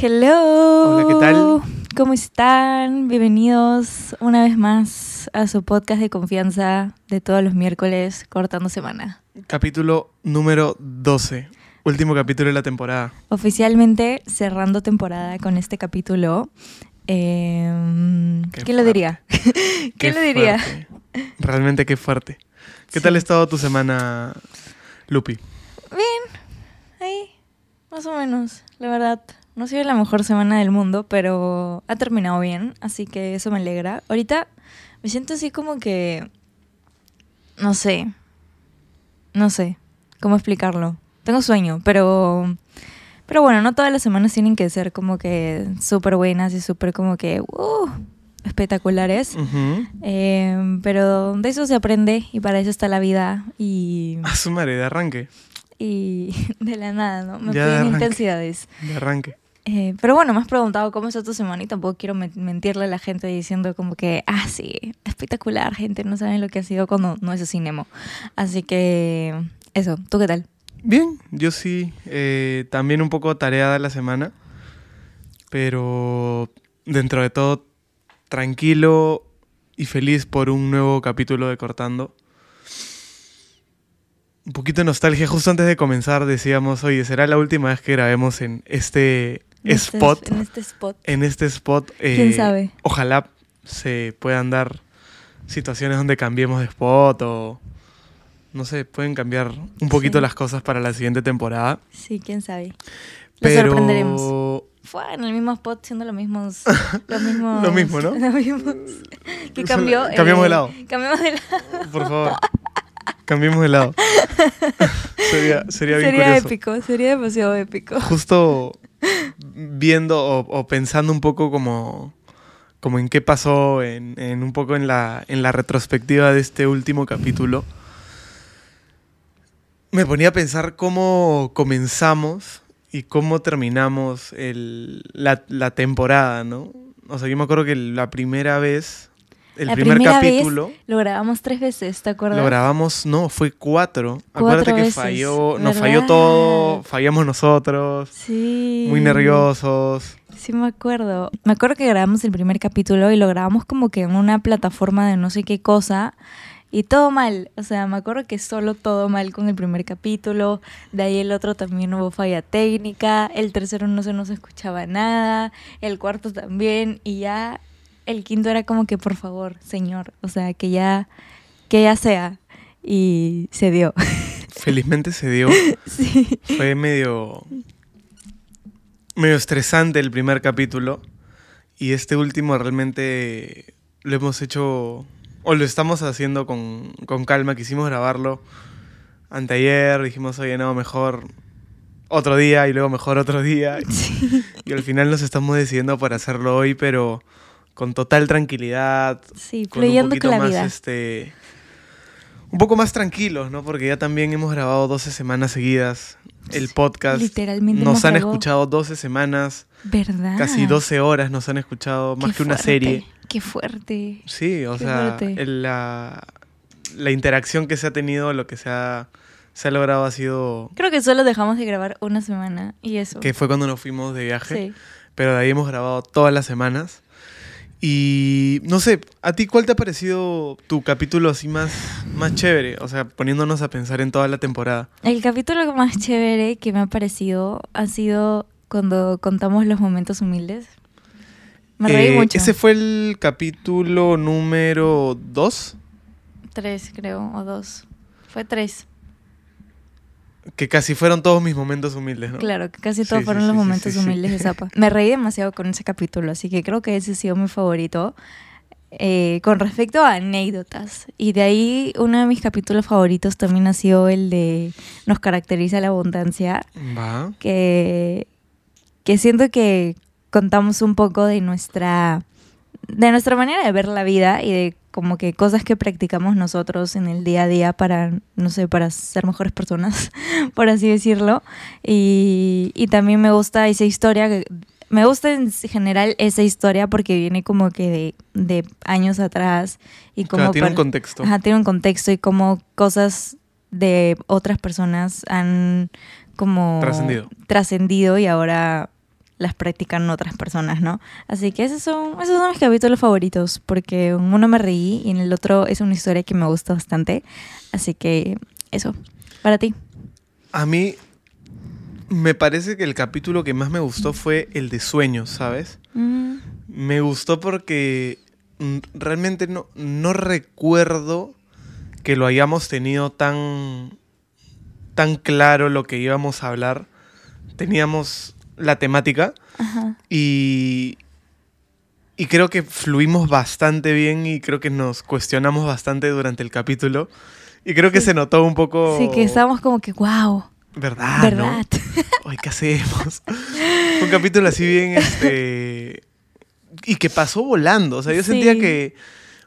Hello. Hola, ¿qué tal? ¿Cómo están? Bienvenidos una vez más a su podcast de confianza de todos los miércoles, cortando semana. Capítulo número 12. Último capítulo de la temporada. Oficialmente cerrando temporada con este capítulo. Eh, Qué ¿Quién lo diría? ¿Quién lo diría? fuerte. Realmente qué fuerte. ¿Qué Sí. tal ha estado tu semana, Lupi? Ahí, más o menos, la verdad. No ha sido la mejor semana del mundo, pero ha terminado bien, así que eso me alegra. Ahorita me siento así como que... No sé. No sé cómo explicarlo. Tengo sueño, pero... Pero bueno, no todas las semanas tienen que ser como que súper buenas y súper como que... uh, espectaculares. Eh, pero de eso se aprende y para eso está la vida y A su madre, de arranque. y de la nada, ¿no? Me Ya fui en arranqué. intensidades. De arranque. Eh, pero bueno, me has preguntado cómo está tu semana y tampoco quiero men- mentirle a la gente diciendo como que, ah, sí, espectacular, gente, no saben lo que ha sido cuando no es Nemo. Así que, eso, ¿tú qué tal? Bien, yo sí. eh, también un poco tareada la semana. Pero dentro de todo, tranquilo y feliz por un nuevo capítulo de Cortando. Un poquito de nostalgia. Justo antes de comenzar decíamos, oye, será la última vez que grabemos en este Este- spot. En este spot. En este spot. eh, ¿Quién sabe? Ojalá se puedan dar situaciones donde cambiemos de spot o... No sé, pueden cambiar un poquito Sí. las cosas para la siguiente temporada. Sí, quién sabe. Lo Pero... sorprenderemos. Fue en el mismo spot siendo los mismos. Los mismos. Lo mismo, ¿no? Los mismos. ¿Qué Solo- cambió? cambiamos de Eh, lado. Cambiamos de lado. Por favor. Cambiemos de lado. sería, sería bien Sería curioso. épico, sería demasiado épico. Justo viendo o, pensando un poco como, como en qué pasó, en, en un poco en la, en la retrospectiva de este último capítulo, me ponía a pensar cómo comenzamos y cómo terminamos el- la, la temporada, ¿no? O sea, yo me acuerdo que la primera vez, el La primer primera vez capítulo... Lo grabamos tres veces, ¿te acuerdas? Lo grabamos, no, fue cuatro. Cuatro Acuérdate que veces, falló, nos ¿verdad? falló todo, fallamos nosotros, Sí. muy nerviosos. Sí, me acuerdo. Me acuerdo que grabamos el primer capítulo y lo grabamos como que en una plataforma de no sé qué cosa. Y todo mal, o sea, me acuerdo que solo todo mal con el primer capítulo, de ahí el otro también hubo falla técnica, el tercero no se nos escuchaba nada, el cuarto también, y ya el quinto era como que por favor, señor, o sea, que ya, que ya sea, y se dio. Felizmente se dio. sí. Fue medio, medio estresante el primer capítulo. Y este último realmente lo hemos hecho, o lo estamos haciendo con, con calma. Quisimos grabarlo anteayer. Dijimos, oye, no, mejor otro día y luego mejor otro día. sí. Y al final nos estamos decidiendo por hacerlo hoy, pero con total tranquilidad, Sí, con un fluyendo poquito con la más, vida. este, un poco más tranquilos, ¿no? Porque ya también hemos grabado 12 semanas seguidas el podcast. Literalmente Nos han escuchado 12 semanas, ¿Verdad? casi 12 horas nos han escuchado, más Qué que una fuerte, serie. Qué fuerte. Sí, o Qué sea, el- la, la interacción que se ha tenido, lo que se ha, se ha logrado ha sido Creo que solo dejamos de grabar una semana y eso. que fue cuando nos fuimos de viaje. Sí. pero de ahí hemos grabado todas las semanas. Y no sé, ¿a ti cuál te ha parecido tu capítulo así más, más chévere? O sea, poniéndonos a pensar en toda la temporada. El capítulo más chévere que me ha parecido ha sido cuando contamos los momentos humildes. Me reí Eh, mucho. Ese fue el capítulo número 2, Tres, creo, o dos. Fue tres. Que casi fueron todos mis momentos humildes, ¿no? Claro, que casi todos sí, fueron sí, los sí, momentos humildes de Zapa. Me reí demasiado con ese capítulo, así que creo que ese ha sido mi favorito. Eh, con respecto a anécdotas. Y de ahí uno de mis capítulos favoritos también ha sido el de Nos caracteriza la abundancia, Va. que, que siento que contamos un poco de nuestra, de nuestra manera de ver la vida y de como que cosas que practicamos nosotros en el día a día para, no sé, para ser mejores personas, por así decirlo. Y, y también me gusta esa historia, que- me gusta en general esa historia porque viene como que de, de años atrás y como Claro, tiene un contexto. Ajá, tiene un contexto y como cosas de otras personas han como Trascendido. trascendido y ahora las practican otras personas, ¿no? Así que esos son, esos son mis capítulos favoritos, porque en uno me reí y en el otro es una historia que me gusta bastante. Así que eso, para ti. A mí me parece que el capítulo que más me gustó fue el de sueños, ¿sabes? Mm, Me gustó porque mm, realmente no, no recuerdo que lo hayamos tenido tan, tan claro lo que íbamos a hablar. Teníamos la temática ajá. y, y creo que fluimos bastante bien y creo que nos cuestionamos bastante durante el capítulo. Y creo que Sí. se notó un poco... Sí, que estábamos como que, wow, ¿Verdad? ¿verdad? ¿no? Ay, ¿qué hacemos? Un capítulo así bien, este... Y que pasó volando. O sea, yo Sí. sentía que,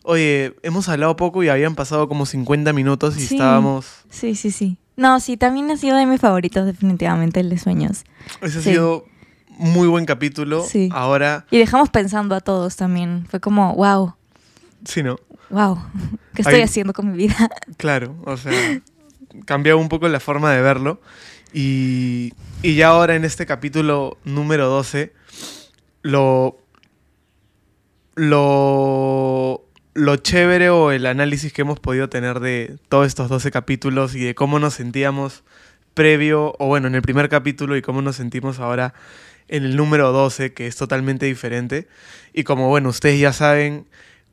oye, hemos hablado poco y habían pasado como 50 minutos y Sí. estábamos... Sí, sí, sí. No, sí, también ha sido de mis favoritos, definitivamente, el de sueños. Ese ha Sí. sido muy buen capítulo. Sí. Ahora, Y dejamos pensando a todos también. Fue como, wow, sí, ¿no? wow, ¿qué estoy Ahí- haciendo con mi vida? Claro, o sea, cambiaba un poco la forma de verlo. Y, y ya ahora en este capítulo número 12, lo, lo, lo chévere o el análisis que hemos podido tener de todos estos 12 capítulos y de cómo nos sentíamos previo, o bueno, en el primer capítulo y cómo nos sentimos ahora en el número 12, que es totalmente diferente. Y como, bueno, ustedes ya saben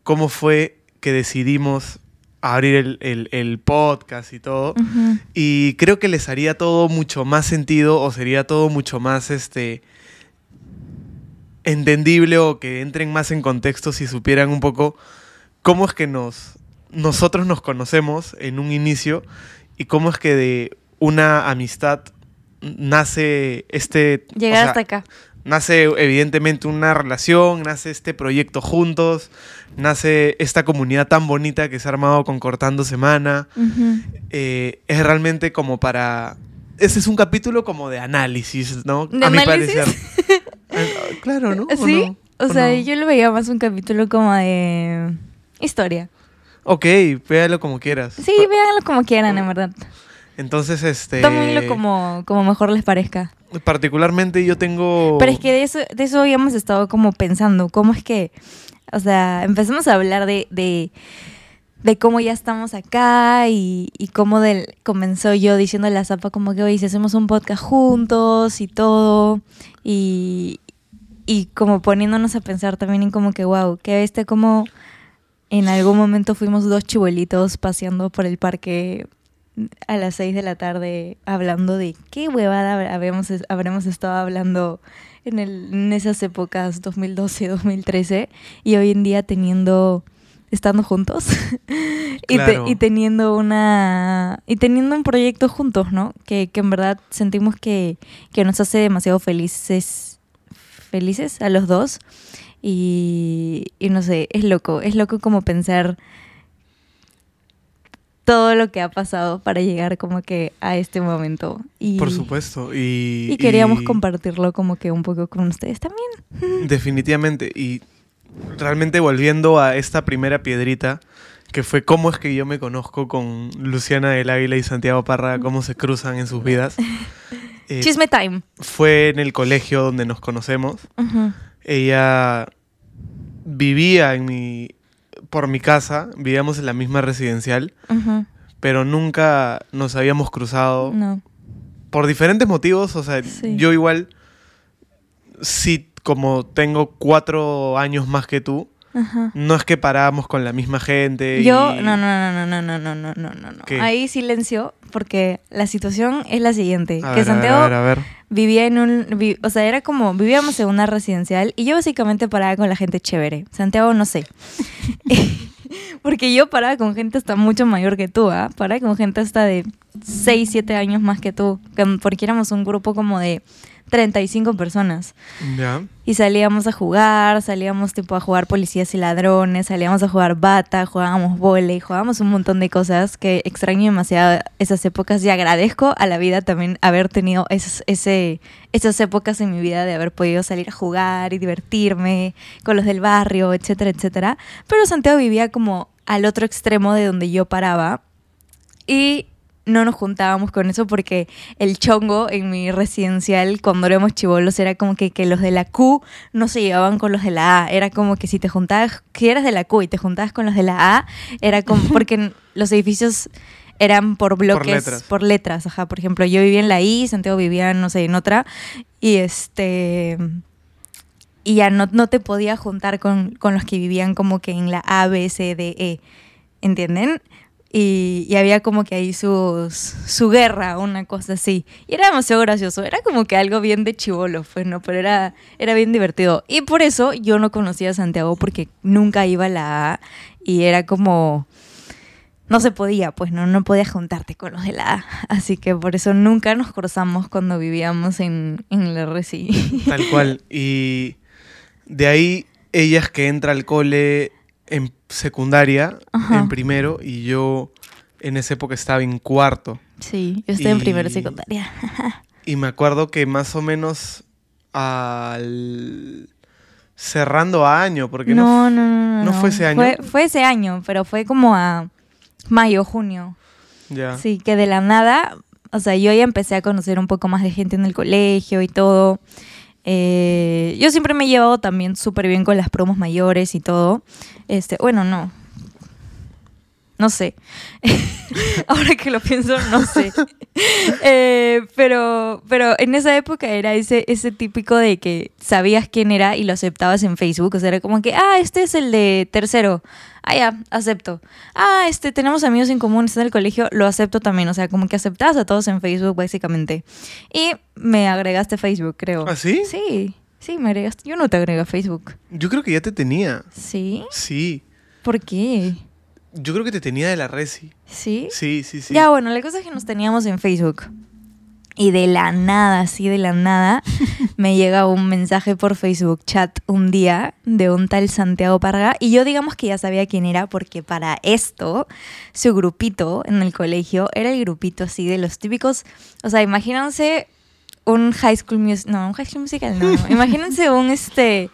cómo fue que decidimos abrir el, el- el podcast y todo. Y creo que les haría todo mucho más sentido o sería todo mucho más este entendible o que entren más en contexto si supieran un poco cómo es que nos nosotros nos conocemos en un inicio y cómo es que de una amistad nace este o Llegar sea, hasta acá. nace evidentemente una relación, nace este proyecto juntos, nace esta comunidad tan bonita que se ha armado con Cortando Semana. Eh, es realmente como para... Ese es un capítulo como de análisis, ¿no? ¿De a mi análisis? parecer. Eh, claro, ¿no? ¿O ¿Sí? no? O ¿O sea, no? yo lo veía más un capítulo como de historia. Ok, véalo como quieras. Sí, véanlo como quieran, en verdad. Entonces, este... Tómenlo como, como mejor les parezca. Particularmente yo tengo... Pero es que de eso, de eso habíamos estado como pensando, cómo es que, o sea, empezamos a hablar de, de, de cómo ya estamos acá y, y cómo del, comenzó yo diciendo a la zapa como que, oye, si hacemos un podcast juntos y todo, y, y como poniéndonos a pensar también en como que, wow, que este como en algún momento fuimos dos chibuelitos paseando por el parque a las 6 de la tarde hablando de qué huevada habremos, habremos estado hablando en, el, en esas épocas 2012, 2013 y hoy en día teniendo estando juntos y, te- Claro. y teniendo una y teniendo un proyecto juntos, ¿no? Que, que en verdad sentimos que, que nos hace demasiado felices felices a los dos y, y no sé, es loco, es loco como pensar todo lo que ha pasado para llegar como que a este momento. Y, Por supuesto. Y, Y queríamos y compartirlo como que un poco con ustedes también. Definitivamente. Y realmente volviendo a esta primera piedrita, que fue cómo es que yo me conozco con Luciana del Águila y Santiago Parra, cómo se cruzan en sus vidas. Eh, Chisme time. fue en el colegio donde nos conocemos. Ella vivía en mi, por mi casa, vivíamos en la misma residencial, Ujú. pero nunca nos habíamos cruzado No. por diferentes motivos. O sea, Sí. yo igual, sí, como tengo cuatro años más que tú, Ajá. no es que parábamos con la misma gente. Yo, y- no, no, no, no, no, no, no, no, no, no. ¿Qué? Ahí silencio, porque la situación es la siguiente. A que ver, Santiago a ver, a ver. vivía en un... vi- o sea, era como... Vivíamos en una residencial y yo básicamente paraba con la gente chévere. Santiago, no sé. Porque yo paraba con gente hasta mucho mayor que tú, ¿ah? Paraba con gente hasta de 6, 7 años más que tú. que- Porque éramos un grupo como de 35 personas. Ya. Y salíamos a jugar, salíamos tipo a jugar policías y ladrones, salíamos a jugar bata, jugábamos volei, jugábamos un montón de cosas que extraño demasiado esas épocas y agradezco a la vida también haber tenido esas, ese, esas épocas en mi vida de haber podido salir a jugar y divertirme con los del barrio, etcétera, etcétera. Pero Santiago vivía como al otro extremo de donde yo paraba y no nos juntábamos con eso porque el chongo en mi residencial cuando éramos chivolos era como que, que los de la Q no se llevaban con los de la A. Era como que si te juntabas, si eras de la Q y te juntabas con los de la A, era como porque los edificios eran por bloques, por letras. letras, ajá. Por ejemplo, yo vivía en la I, Santiago vivía, no sé, en otra, y este y ya no, no te podía juntar con, con, los que vivían como que en la A, B, C, D, E, ¿entienden? Y, y, había como que ahí sus, su guerra, una cosa así. Y era demasiado gracioso, era como que algo bien de chivolo, pues, ¿no? Pero era, era bien divertido. Y por eso yo no conocía a Santiago porque nunca iba a la A y era como no se podía, pues no, no podías juntarte con los de la A. Así que por eso nunca nos cruzamos cuando vivíamos en, en la Reci. Tal cual. Y de ahí ella es que entra al cole en secundaria, en primero, y yo en esa época estaba en cuarto. Sí, yo estoy en primero secundaria. y me acuerdo que más o menos al cerrando año, porque no, no, no, no, fue ese año. Fue, fue, ese año, pero fue como a mayo, junio. Ya. Sí, que de la nada, o sea, yo ya empecé a conocer un poco más de gente en el colegio y todo. Eh, yo siempre me he llevado también súper bien con las promos mayores y todo. Este, bueno, no. No sé. Ahora que lo pienso, no sé. Eh, pero, pero en esa época era ese, ese típico de que sabías quién era y lo aceptabas en Facebook. O sea, era como que, ah, este es el de tercero. Ah, ya, acepto. Ah, este, tenemos amigos en común, está en el colegio, lo acepto también. O sea, como que aceptabas a todos en Facebook, básicamente. Y me agregaste Facebook, creo. ¿Ah, sí? Sí, sí, me agregaste. Yo no te agrego a Facebook. Yo creo que ya te tenía. ¿Sí? Sí. ¿Por qué? Yo creo que te tenía de la Resi. ¿Sí? Sí, sí, sí. Ya, bueno, la cosa es que nos teníamos en Facebook. Y de la nada, así de la nada, me llega un mensaje por Facebook chat un día de un tal Santiago Parga. Y yo digamos que ya sabía quién era porque para esto, su grupito en el colegio era el grupito así de los típicos... O sea, imagínense un High School Musical... No, un High School Musical no. imagínense un este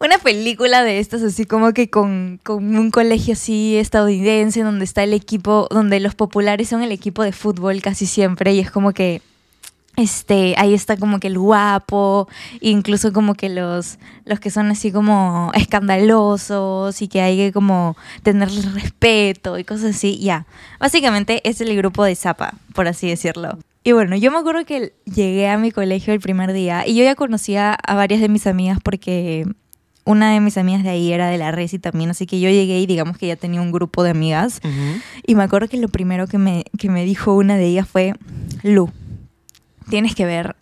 una película de estas, así como que con, un colegio así estadounidense, donde está el equipo, donde los populares son el equipo de fútbol casi siempre, y es como que este, ahí está como que el guapo, incluso como que los, los que son así como escandalosos y que hay que como tenerles respeto y cosas así, ya. Básicamente es el grupo de Zapa, por así decirlo. Y bueno, yo me acuerdo que llegué a mi colegio el primer día y yo ya conocía a varias de mis amigas porque una de mis amigas de ahí era de la Resi también, así que yo llegué y digamos que ya tenía un grupo de amigas. Y me acuerdo que lo primero que me, que me dijo una de ellas fue, Lu, tienes que ver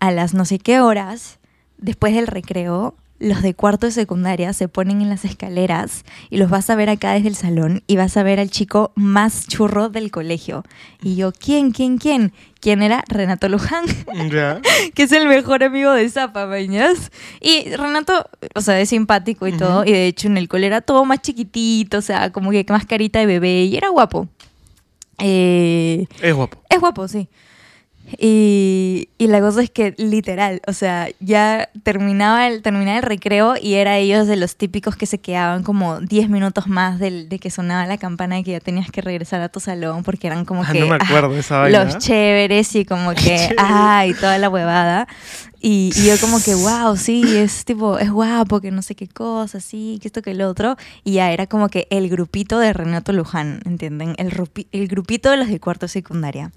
a las no sé qué horas, después del recreo, los de cuarto de secundaria se ponen en las escaleras y los vas a ver acá desde el salón y vas a ver al chico más churro del colegio. Y yo, ¿quién, quién, quién? ¿Quién era? Renato Luján, que es el mejor amigo de Zapa. Y Renato, o sea, es simpático y todo, y de hecho en el cole era todo más chiquitito, o sea, como que más carita de bebé, y era guapo. Eh, es guapo. Es guapo, sí. Y, y, la cosa es que literal, o sea, ya terminaba el, terminaba el recreo y era ellos de los típicos que se quedaban como 10 minutos más de, de que sonaba la campana y que ya tenías que regresar a tu salón porque eran como ah, que ah, los chéveres y como que, ay, toda la huevada. Y, y, yo como que, wow, sí, es tipo, es guapo, que no sé qué cosa, sí, que esto, que el otro. Y ya era como que el grupito de Renato Luján, ¿entienden? El, el grupito de los de cuarto secundaria.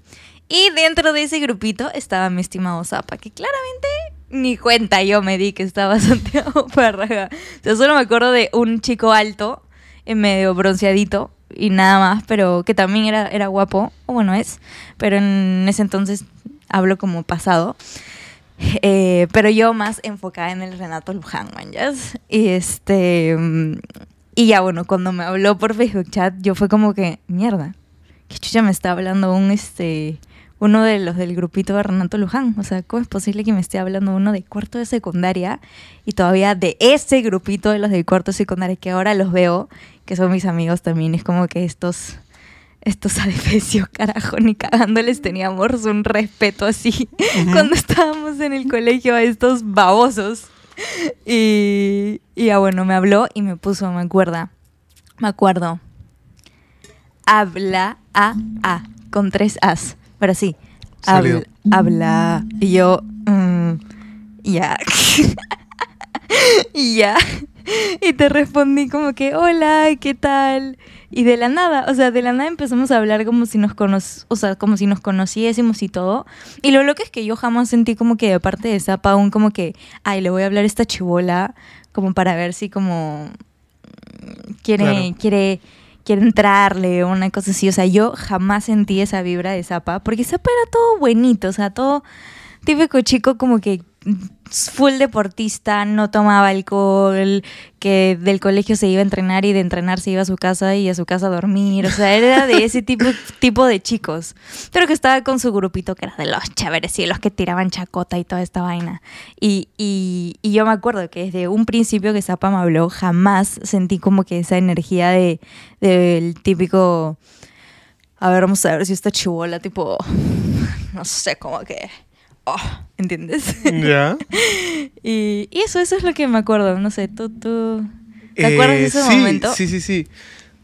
Y dentro de ese grupito estaba mi estimado Zapa, que claramente ni cuenta yo me di que estaba Santiago Párraga. O sea, solo me acuerdo de un chico alto, medio bronceadito y nada más, pero que también era, era guapo, o bueno es, pero en ese entonces hablo como pasado. Eh, pero yo más enfocada en el Renato Luján, man, Y este. Y ya bueno, cuando me habló por Facebook chat, yo fue como que, mierda, que chucha me está hablando un este uno de los del grupito de Renato Luján. O sea, ¿cómo es posible que me esté hablando uno de cuarto de secundaria y todavía de ese grupito de los del cuarto de secundaria que ahora los veo, que son mis amigos también? Es como que estos, estos adefesios, carajo, ni cagándoles teníamos un respeto así cuando estábamos en el colegio a estos babosos. Y, y ya bueno, me habló y me puso, me acuerda, me acuerdo, habla, a, a, con tres as. Pero sí, habla, habla. Y yo, mm, ya. y ya. Y te respondí como que, hola, ¿qué tal? Y de la nada, o sea, de la nada empezamos a hablar como si nos cono o sea, como si nos conociésemos y todo. Y lo loco es que yo jamás sentí como que de parte de Zapa aún como que, ay, le voy a hablar a esta chivola como para ver si como mm, quiere, Claro. quiere, quiere entrarle o una cosa así. O sea, yo jamás sentí esa vibra de Zapa, porque Zapa era todo buenito, o sea, todo típico chico como que full deportista, no tomaba alcohol, que del colegio se iba a entrenar y de entrenar se iba a su casa y a su casa a dormir. O sea, era de ese tipo, tipo de chicos. Pero que estaba con su grupito que era de los chéveres y los que tiraban chacota y toda esta vaina. Y, y, y yo me acuerdo que desde un principio que Zapa me habló, jamás sentí como que esa energía de del típico... A ver, vamos a ver si esta chivola, tipo, no sé, como que... Oh, ¿Entiendes? ¿Ya? Y, y eso, eso es lo que me acuerdo. No sé, tú, tú. ¿Te acuerdas de Eh, ese sí, momento? Sí, sí, sí.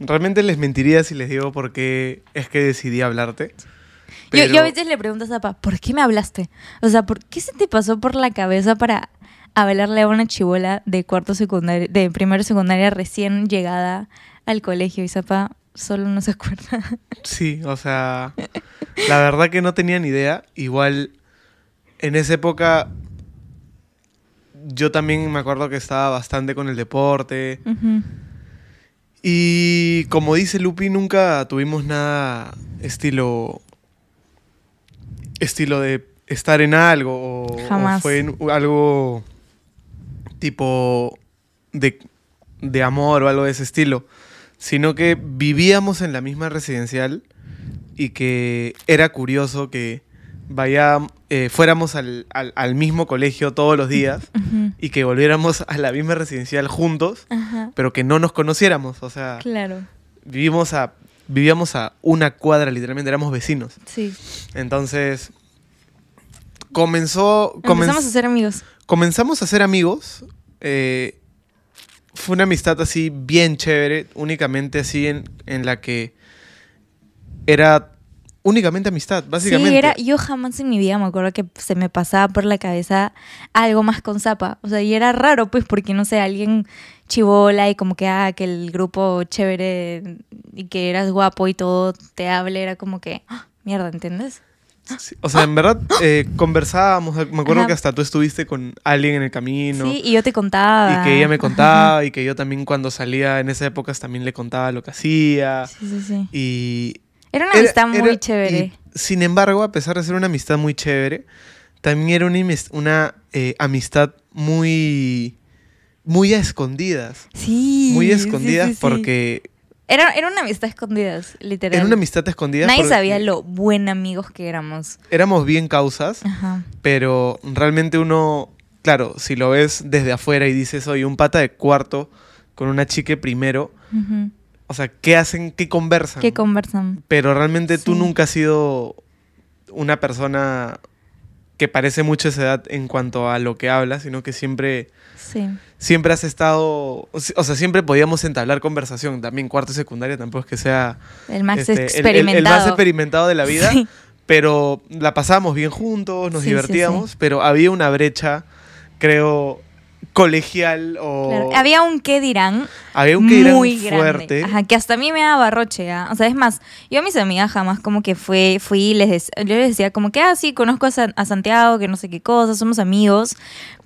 Realmente les mentiría si les digo por qué es que decidí hablarte. Yo, a veces le pregunto a Zapa, ¿por qué me hablaste? O sea, ¿por qué se te pasó por la cabeza para hablarle a una chivola de cuarto secundario, de primero secundaria recién llegada al colegio? Y Zapa solo no se acuerda. Sí, o sea, la verdad que no tenía ni idea. Igual, en esa época, yo también me acuerdo que estaba bastante con el deporte. Y como dice Lupi, nunca tuvimos nada estilo. estilo de estar en algo. O, o Jamás. fue en- algo tipo de, de amor o algo de ese estilo. Sino que vivíamos en la misma residencial y que era curioso que vaya, eh, fuéramos al, al- al mismo colegio todos los días y que volviéramos a la misma residencial juntos Ajá. pero que no nos conociéramos. O sea, Claro, vivimos a, vivíamos a una cuadra, literalmente, éramos vecinos. sí. Entonces, comenzó. comen- Empezamos a ser amigos. comenzamos a ser amigos. eh, fue una amistad así bien chévere, únicamente así en, en la que era únicamente amistad, básicamente. Sí, era, yo jamás en mi vida me acuerdo que se me pasaba por la cabeza algo más con Zapa. O sea, y era raro, pues, porque no sé, alguien chivola y como que, ah, que el grupo chévere y que eras guapo y todo te hable, era como que, ah, mierda, ¿entiendes? Sí, O sea, en verdad eh, conversábamos, me acuerdo Ajá. que hasta tú estuviste con alguien en el camino. Sí, y yo te contaba. Y que ella me contaba y que yo también cuando salía en esa época también le contaba lo que hacía. Sí, sí, sí. Y Era una era- amistad muy era- chévere. y, sin embargo, a pesar de ser una amistad muy chévere, también era una, una eh, amistad muy, muy a escondidas. Sí. Muy a escondidas sí, sí. porque Era, era una amistad escondidas, literal. era una amistad a escondidas. Nadie sabía lo buen amigos que éramos. Éramos bien causas, Ajá. pero realmente uno, claro, si lo ves desde afuera y dices, soy un pata de cuarto con una chica primero. O sea, ¿qué hacen? ¿Qué conversan? ¿Qué conversan? Pero realmente tú nunca has sido una persona que parece mucho esa edad en cuanto a lo que hablas, sino que siempre, Sí. siempre has estado, o se- o sea, siempre podíamos entablar conversación. También cuarto y secundaria tampoco es que sea El más este, el- el- experimentado. El, más experimentado de la vida, Sí. pero la pasamos bien juntos, nos sí, divertíamos, pero había una brecha, creo, colegial o Claro. Había un qué dirán había un muy grande. fuerte. Ajá, que hasta a mí me daba roche. ¿ah? O sea, es más, yo a mis amigas jamás como que fue, fui y les, dec- yo les decía como que, ah, sí, conozco a, San- a Santiago, que no sé qué cosa, somos amigos.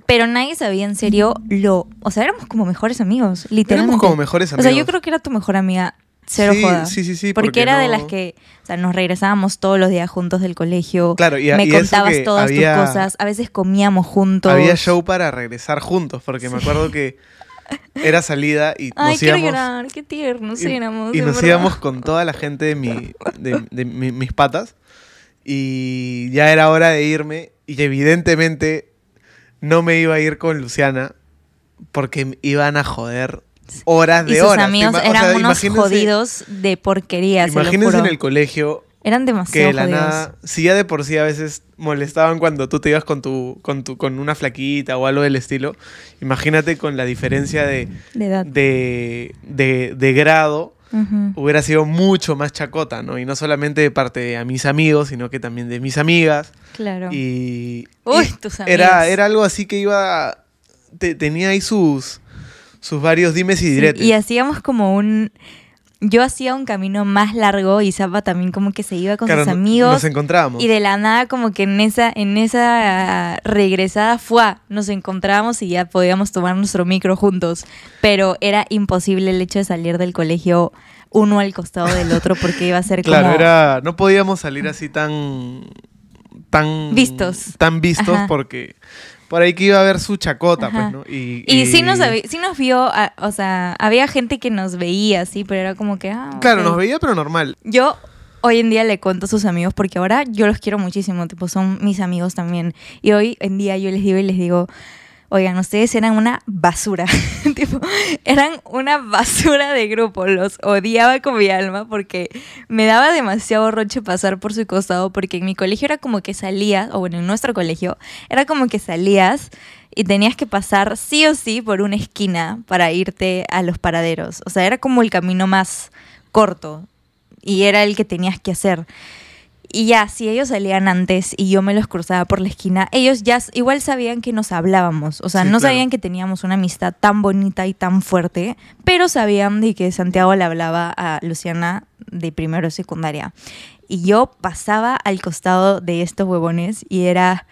Pero nadie sabía en serio lo... O sea, éramos como mejores amigos, literalmente. Éramos como mejores O sea, yo amigos. creo que era tu mejor amiga, cero Sí, joda. sí, sí, sí, Porque, porque era de las que, o sea, nos regresábamos todos los días juntos del colegio. Claro, y a- me y eso contabas que todas había- tus cosas. A veces comíamos juntos. Había show para regresar juntos, porque me acuerdo que era salida y Ay, nos íbamos. llorar, qué tiernos y, éramos. y nos verdad. íbamos con toda la gente de, mi, de, de mi- mis patas. Y ya era hora de irme. Y evidentemente no me iba a ir con Luciana porque iban a joder horas Y de sus horas. amigos eran unos jodidos de porquería, se lo Imagínense juro. en el colegio Eran que demasiado de la jodidos. nada, si ya de por sí a veces molestaban cuando tú te ibas con tu, con tu, con una flaquita o algo del estilo, imagínate con la diferencia de, De edad. de, de, de grado hubiera sido mucho más chacota, ¿no? Y no solamente de parte de a mis amigos, sino que también de mis amigas. Claro. Y, Uy, y tus era, amigas. era algo así que iba, te- tenía ahí sus, sus varios dimes y diretes. y hacíamos como un... Yo hacía un camino más largo y Zapa también como que se iba con Claro, sus amigos. Nos encontrábamos. Y de la nada como que en esa, en esa regresada fue, nos encontrábamos y ya podíamos tomar nuestro micro juntos. Pero era imposible el hecho de salir del colegio uno al costado del otro porque iba a ser Claro, como... era, no podíamos salir así tan, tan Vistos. tan vistos Ajá. porque por ahí que iba a haber su chacota, Ajá. pues, ¿no? Y, Y, sí, nos, sí nos vio, a- o sea, había gente que nos veía, sí, pero era como que... Ah, Claro, nos veía, pero normal. Yo hoy en día le cuento a sus amigos porque ahora yo los quiero muchísimo, tipo, son mis amigos también. Y hoy en día yo les digo y les digo, oigan, ustedes eran una basura. tipo, eran una basura de grupo. Los odiaba con mi alma porque me daba demasiado roche pasar por su costado porque en mi colegio era como que salías, o bueno, en nuestro colegio, era como que salías y tenías que pasar sí o sí por una esquina para irte a los paraderos. O sea, era como el camino más corto y era el que tenías que hacer. Y ya, si ellos salían antes y yo me los cruzaba por la esquina, ellos ya igual sabían que nos hablábamos. O sea, Sí, no claro. sabían que teníamos una amistad tan bonita y tan fuerte, pero sabían de que Santiago le hablaba a Luciana de primero secundaria. Y yo pasaba al costado de estos huevones y era,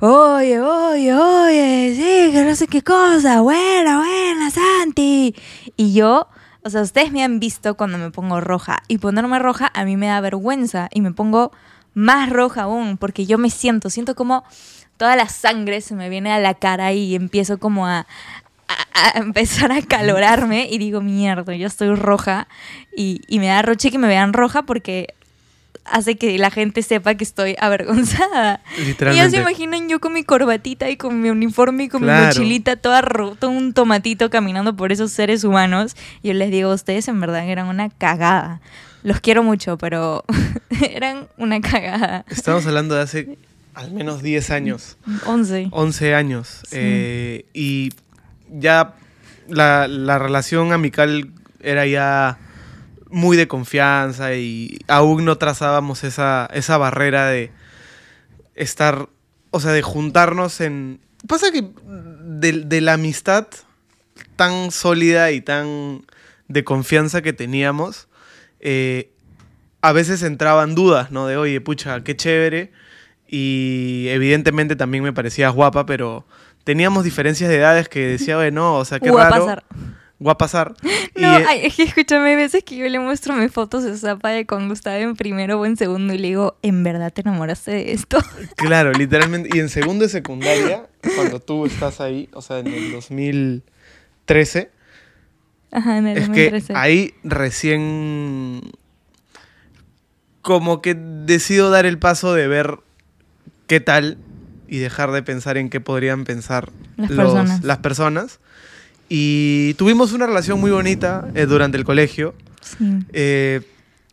oye, oye, oye, sí, que no sé qué cosa, buena, buena, Santi. Y yo, o sea, ustedes me han visto cuando me pongo roja y ponerme roja a mí me da vergüenza y me pongo más roja aún porque yo me siento, siento como toda la sangre se me viene a la cara y empiezo como a, a- empezar a calorarme y digo, mierda, yo estoy roja y, y me da roche que me vean roja porque hace que la gente sepa que estoy avergonzada. Y ya se Literalmente. imaginan yo con mi corbatita y con mi uniforme y con mi mochilita toda ro- todo un tomatito caminando por esos seres humanos. Y yo les digo, ustedes en verdad eran una cagada. Los quiero mucho, pero eran una cagada. Estamos hablando de hace al menos 10 años. 11. 11 años. Sí. eh, y ya la, la relación amical era ya muy de confianza y aún no trazábamos esa, esa barrera de estar, o sea, de juntarnos en... Pasa que de, de la amistad tan sólida y tan de confianza que teníamos, eh, a veces entraban dudas, ¿no? De, oye, pucha, qué chévere. Y evidentemente también me parecías guapa, pero teníamos diferencias de edades que decía, oye, no, o sea, qué raro. pasar. Va a pasar. No, eh, ay, es que escúchame, hay veces que yo le muestro mis fotos de Zapa de cuando estaba en primero o en segundo y le digo, ¿en verdad te enamoraste de esto? Claro, literalmente. Y en segundo de secundaria, cuando tú estás ahí, o sea, en el 2013, Ajá, en el es que 2013. ahí recién como que decido dar el paso de ver qué tal y dejar de pensar en qué podrían pensar Las los- personas. las personas. Y tuvimos una relación muy bonita eh, durante el colegio. Sí. eh,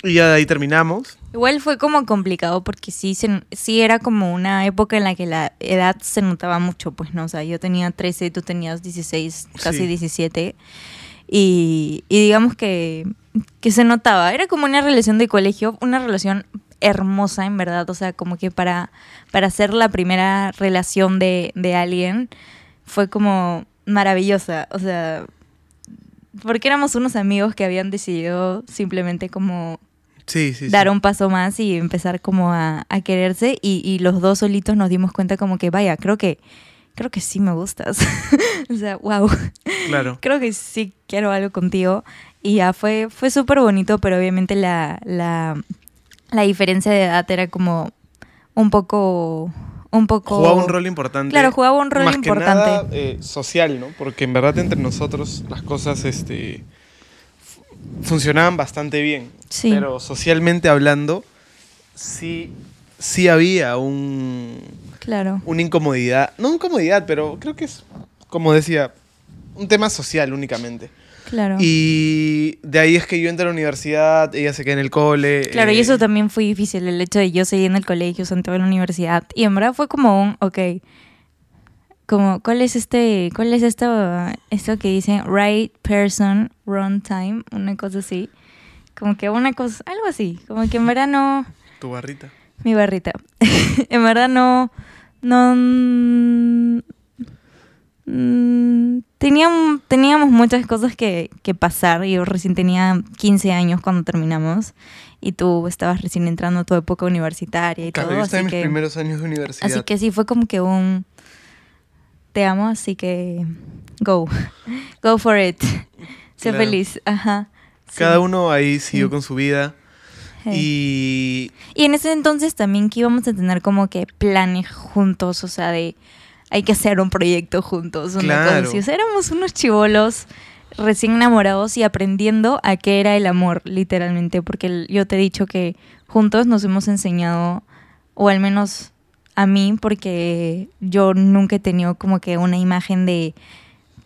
y ya de ahí terminamos. Igual fue como complicado porque sí, se- sí era como una época en la que la edad se notaba mucho, pues no, o sea, yo tenía 13, tú tenías 16, casi Sí. 17, y, y digamos que, que se notaba, era como una relación de colegio, una relación hermosa en verdad, o sea, como que para, para ser la primera relación de, de alguien fue como maravillosa, o sea, porque éramos unos amigos que habían decidido simplemente como Sí, sí, sí. dar un paso más y empezar como a, a quererse y, y los dos solitos nos dimos cuenta como que vaya, creo que creo que sí me gustas. o sea, wow. Claro. Creo que sí quiero algo contigo y ya fue fue súper bonito, pero obviamente la, la la diferencia de edad era como un poco un poco Jugaba un rol importante. Claro, jugaba un rol más importante. Que nada, eh, social, ¿no? Porque en verdad entre nosotros las cosas este, fu- funcionaban bastante bien. Sí. Pero socialmente hablando, sí, sí había un, Claro. una incomodidad. No incomodidad, pero creo que es, como decía, un tema social únicamente. Claro. Y de ahí es que yo entré a la universidad, ella se queda en el cole. Claro, y eh, eso también fue difícil, el hecho de yo seguir en el colegio, Santiago en la universidad. Y en verdad fue como un, ok, como, ¿cuál es este, cuál es esto, esto que dicen right person, wrong time? Una cosa así. Como que una cosa, algo así, como que en verano, Tu barrita. mi barrita, en verdad no, no, mm, teníamos, teníamos muchas cosas que, que pasar. Yo recién tenía 15 años cuando terminamos y tú estabas recién entrando a tu época universitaria y Claro, todo, yo estaba así en mis que, primeros años de universidad. así que sí, fue como que un, te amo, así que go, go for it, sé Claro. feliz, ajá. sí. Cada uno ahí siguió Sí. con su vida. Y Y en ese entonces también que íbamos a tener como que planes juntos, o sea, de hay que hacer un proyecto juntos, una Claro. sea, éramos unos chivolos recién enamorados y aprendiendo a qué era el amor, literalmente, porque yo te he dicho que juntos nos hemos enseñado, o al menos a mí, porque yo nunca he tenido como que una imagen de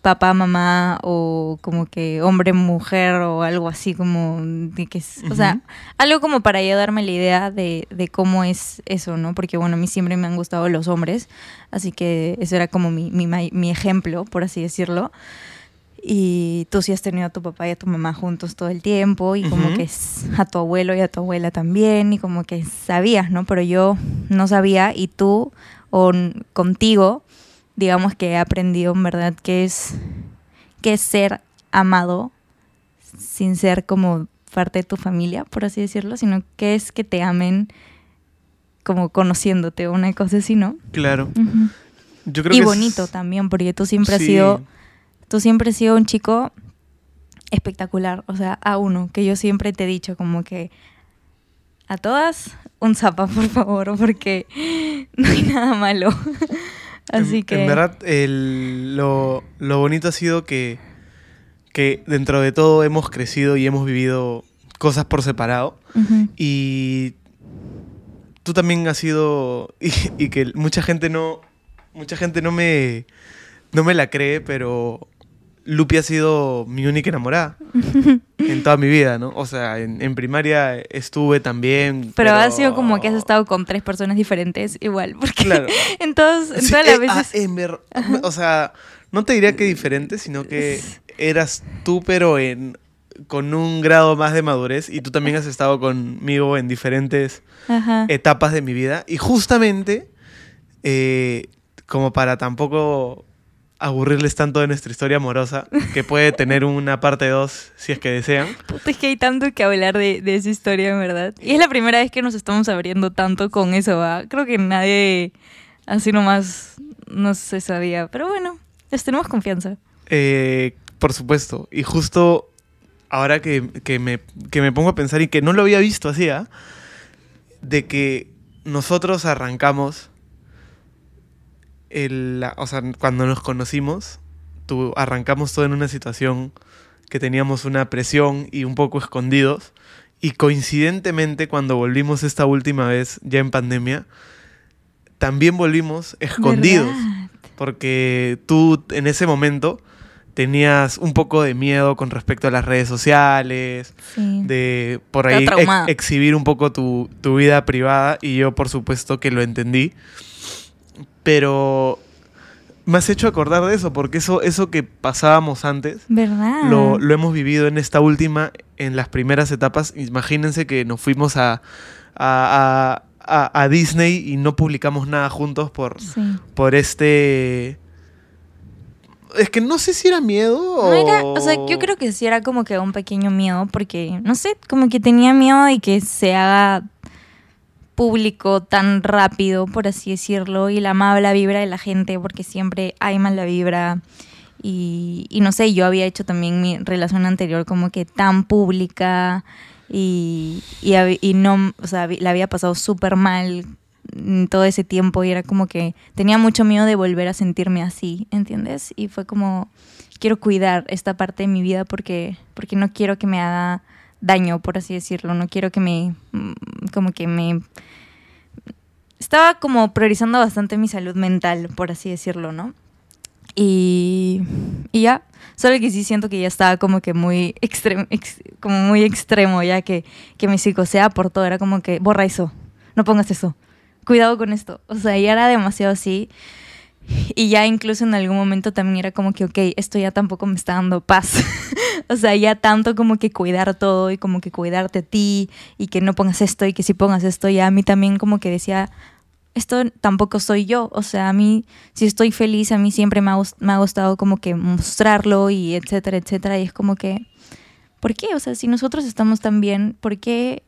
papá, mamá o como que hombre, mujer o algo así como de que es, o sea, algo como para yo darme la idea de, de cómo es eso, ¿no? Porque bueno, a mí siempre me han gustado los hombres, así que eso era como mi, mi, mi ejemplo, por así decirlo. Y tú sí has tenido a tu papá y a tu mamá juntos todo el tiempo y como que es a tu abuelo y a tu abuela también y como que sabías, ¿no? Pero yo no sabía y tú o contigo, digamos que he aprendido en verdad que es, que es ser amado sin ser como parte de tu familia, por así decirlo, sino que es que te amen como conociéndote, una cosa así, ¿no? claro, yo creo Y que es- bonito también, porque tú siempre has sido tú siempre has sido un chico espectacular, o sea, a uno, que yo siempre te he dicho como que a todas un zapa, por favor, porque no hay nada malo. Así en, que En verdad, el- lo, lo bonito ha sido que, que dentro de todo hemos crecido y hemos vivido cosas por separado. Y tú también has sido. Y, y que mucha gente no. Mucha gente no me. No me la cree, pero. Lupi ha sido mi única enamorada en toda mi vida, ¿no? O sea, en, en primaria estuve también. pero, ha sido como que has estado con tres personas diferentes igual, porque Claro. en, todos, en Sí, todas las eh, ah, veces... ver- o sea, no te diría que diferente, sino que eras tú, pero en con un grado más de madurez y tú también has estado conmigo en diferentes Ajá. etapas de mi vida y justamente eh, como para tampoco aburrirles tanto de nuestra historia amorosa que puede tener una parte 2 si es que desean Puta, es que hay tanto que hablar de, de esa historia, en verdad. Y es la primera vez que nos estamos abriendo tanto con eso, ¿va? Creo que nadie así nomás no se sabía. Pero bueno, les tenemos confianza. Eh, por supuesto. Y justo ahora que, que me, que me pongo a pensar y que no lo había visto así, ¿ah? De que nosotros arrancamos, el, la- o sea, cuando nos conocimos, tú, arrancamos todo en una situación que teníamos una presión y un poco escondidos. Y coincidentemente, cuando volvimos esta última vez, ya en pandemia, también volvimos escondidos. ¿Verdad? Porque tú en ese momento tenías un poco de miedo con respecto a las redes sociales, Sí. de por ahí ex- exhibir un poco tu, tu vida privada y yo por supuesto que lo entendí. Pero me has hecho acordar de eso, porque eso, eso que pasábamos antes ¿Verdad? lo, lo hemos vivido en esta última, en las primeras etapas. Imagínense que nos fuimos a, a, a- Disney y no publicamos nada juntos por, Sí. por este... Es que no sé si era miedo No o... era- o sea, yo creo que sí era como que un pequeño miedo, porque, no sé, como que tenía miedo de que se haga público tan rápido, por así decirlo, y la mala vibra de la gente, porque siempre hay mala vibra. Y, no sé, yo había hecho también mi relación anterior como que tan pública y, no, o sea, la había pasado súper mal todo ese tiempo y era como que tenía mucho miedo de volver a sentirme así, ¿entiendes? Y fue como, quiero cuidar esta parte de mi vida porque, porque no quiero que me haga daño, por así decirlo, no quiero que me, mm, como que me... Estaba como priorizando bastante mi salud mental, por así decirlo, ¿no? Y, ya, solo que sí siento que ya estaba como que muy extremo, como muy extremo, ya que, que mi psicosea por todo, era como que borra eso, no pongas eso, cuidado con esto. O sea, ya era demasiado así. Y ya incluso en algún momento también era como que, ok, esto ya tampoco me está dando paz. o sea, ya tanto como que cuidar todo y como que cuidarte a ti y que no pongas esto y que si pongas esto, ya a mí también como que decía, esto tampoco soy yo. O sea, a mí, si estoy feliz, a mí siempre me ha, me ha gustado como que mostrarlo y etcétera, etcétera. Y es como que, ¿por qué? O sea, si nosotros estamos tan bien, ¿por qué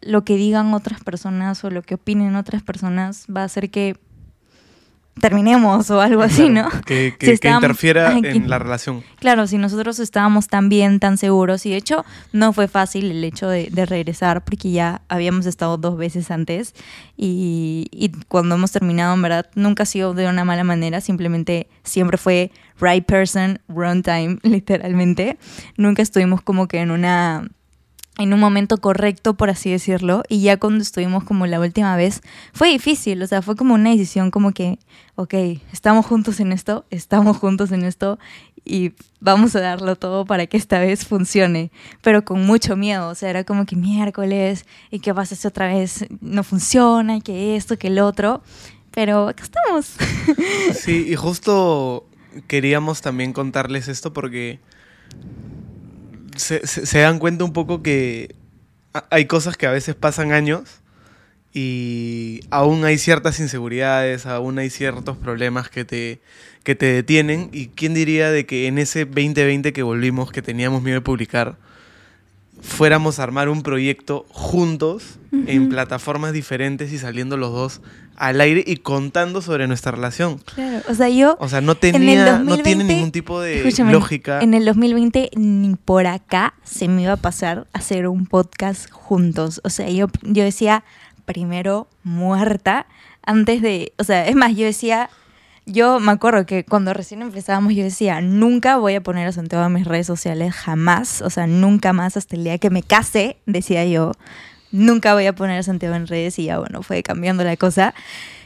lo que digan otras personas o lo que opinen otras personas va a hacer que terminemos o algo así, ¿no? Que, que, interfiera en la relación. Claro, si nosotros estábamos tan bien, tan seguros, y de hecho no fue fácil el hecho de, regresar porque ya habíamos estado dos veces antes y, y, cuando hemos terminado, en verdad, nunca ha sido de una mala manera, simplemente siempre fue right person, wrong time, literalmente. Nunca estuvimos como que en una en un momento correcto, por así decirlo, y ya cuando estuvimos como la última vez, fue difícil, o sea, fue como una decisión como que, ok, estamos juntos en esto, estamos juntos en esto, y vamos a darlo todo para que esta vez funcione, pero con mucho miedo, o sea, era como que miércoles, y qué pasa si otra vez no funciona, y que esto, que el otro, pero acá estamos. Sí, y justo queríamos también contarles esto porque se, dan cuenta un poco que hay cosas que a veces pasan años y aún hay ciertas inseguridades, aún hay ciertos problemas que te, que te detienen. ¿Y quién diría de que en ese 2020 que volvimos, que teníamos miedo de publicar, fuéramos a armar un proyecto juntos en plataformas diferentes y saliendo los dos al aire y contando sobre nuestra relación. Claro, o sea, yo... O sea, no tenía, no tiene ningún tipo de lógica. En el 2020 ni por acá se me iba a pasar a hacer un podcast juntos. O sea, yo, yo decía, primero muerta, antes de... O sea, es más, yo decía... Yo me acuerdo que cuando recién empezábamos yo decía, nunca voy a poner a Santiago en mis redes sociales, jamás, o sea, nunca más hasta el día que me case, decía yo, nunca voy a poner a Santiago en redes y ya bueno, fue cambiando la cosa.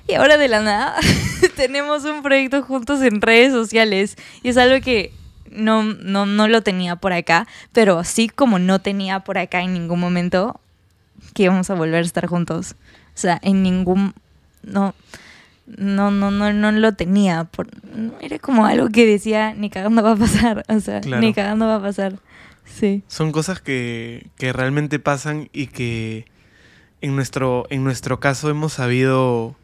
Y ahora de la nada tenemos un proyecto juntos en redes sociales y es algo que no, no, no lo tenía por acá, pero así como no tenía por acá en ningún momento que íbamos a volver a estar juntos. O sea, en ningún... No, no, no, no, no lo tenía. Por, era como algo que decía, ni cagando va a pasar. O sea, ni cagando va a pasar. Sí. Son cosas que, que realmente pasan y que en nuestro, en nuestro caso hemos sabido